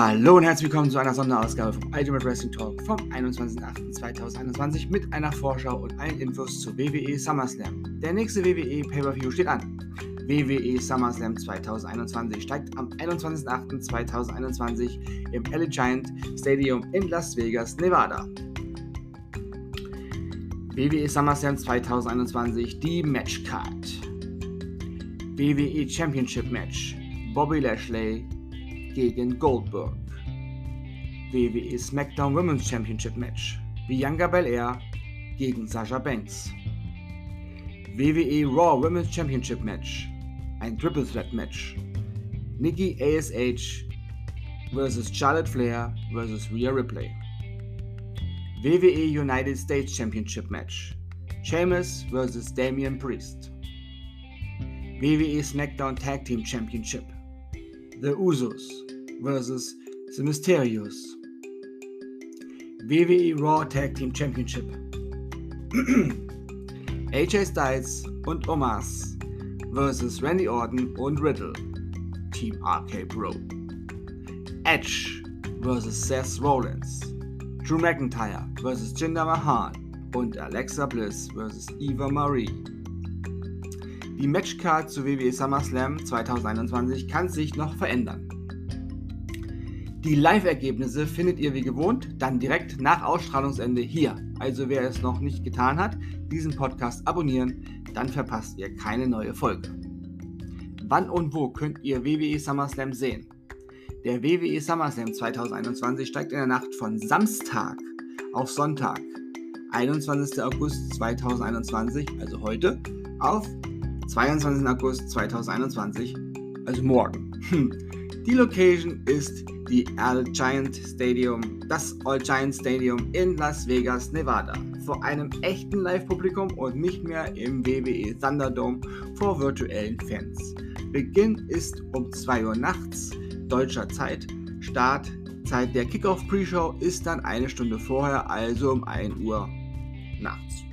Hallo und herzlich willkommen zu einer Sonderausgabe vom Ultimate Wrestling Talk vom 21.08.2021 mit einer Vorschau und allen Infos zu WWE SummerSlam. Der nächste WWE Pay-Per-View steht an. WWE SummerSlam 2021 steigt am 21.08.2021 im LA Giant Stadium in Las Vegas, Nevada. WWE SummerSlam 2021 die Matchcard. WWE Championship Match. Bobby Lashley gegen Goldberg. WWE SmackDown Women's Championship Match. Bianca Belair gegen Sasha Banks. WWE Raw Women's Championship Match. Ein Triple Threat Match. Nikki ASH vs. Charlotte Flair vs. Rhea Ripley. WWE United States Championship Match. Sheamus vs. Damian Priest. WWE SmackDown Tag Team Championship. The Usos vs. The Mysterios. WWE Raw Tag Team Championship. AJ Styles und Omas vs. Randy Orton und Riddle. Team RK Bro. Edge vs. Seth Rollins. Drew McIntyre vs. Jinder Mahal und Alexa Bliss vs. Eva Marie. Die Matchcard zu WWE SummerSlam 2021 kann sich noch verändern. Die Live-Ergebnisse findet ihr wie gewohnt dann direkt nach Ausstrahlungsende hier. Also wer es noch nicht getan hat, diesen Podcast abonnieren, dann verpasst ihr keine neue Folge. Wann und wo könnt ihr WWE SummerSlam sehen? Der WWE SummerSlam 2021 steigt in der Nacht von Samstag auf Sonntag, 21. August 2021, also heute, auf 22. August 2021, also morgen. Hm. Die Location ist die All Giant Stadium, das All Giant Stadium in Las Vegas, Nevada. Vor einem echten Live-Publikum und nicht mehr im WWE Thunderdome vor virtuellen Fans. Beginn ist um 2 Uhr nachts deutscher Zeit. Startzeit der Kickoff Pre-Show ist dann eine Stunde vorher, also um 1 Uhr nachts.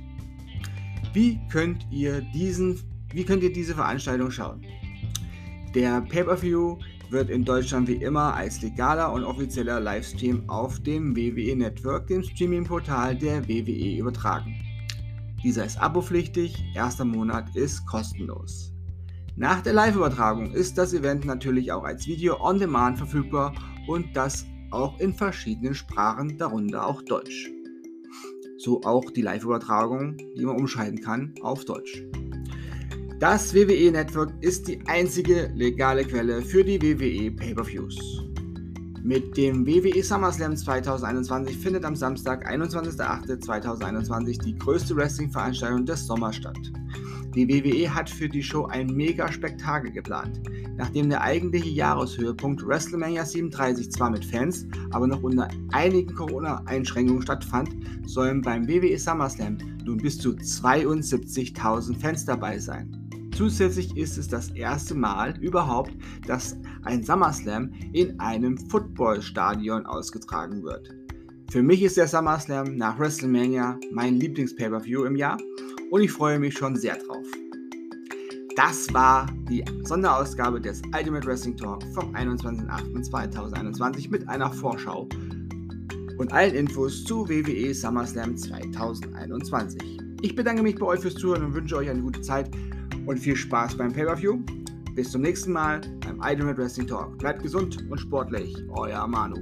Wie könnt ihr diesen wie könnt ihr diese Veranstaltung schauen? Der Pay-Per-View wird in Deutschland wie immer als legaler und offizieller Livestream auf dem WWE Network, dem Streaming-Portal der WWE, übertragen. Dieser ist abopflichtig, erster Monat ist kostenlos. Nach der Live-Übertragung ist das Event natürlich auch als Video on Demand verfügbar und das auch in verschiedenen Sprachen, darunter auch Deutsch. So auch die Live-Übertragung, die man umschalten kann auf Deutsch. Das WWE Network ist die einzige legale Quelle für die WWE Pay-per-Views. Mit dem WWE SummerSlam 2021 findet am Samstag, 21.08.2021 die größte Wrestling-Veranstaltung des Sommers statt. Die WWE hat für die Show ein Mega-Spektakel geplant. Nachdem der eigentliche Jahreshöhepunkt WrestleMania 37 zwar mit Fans, aber noch unter einigen Corona-Einschränkungen stattfand, sollen beim WWE SummerSlam nun bis zu 72.000 Fans dabei sein. Zusätzlich ist es das erste Mal überhaupt, dass ein SummerSlam in einem Footballstadion ausgetragen wird. Für mich ist der SummerSlam nach WrestleMania mein Lieblings-Pay-Per-View im Jahr und ich freue mich schon sehr drauf. Das war die Sonderausgabe des Ultimate Wrestling Talk vom 21.08.2021 mit einer Vorschau und allen Infos zu WWE SummerSlam 2021. Ich bedanke mich bei euch fürs Zuhören und wünsche euch eine gute Zeit und viel Spaß beim Pay-Per-View. Bis zum nächsten Mal beim Ultimate Wrestling Talk. Bleibt gesund und sportlich. Euer Manu.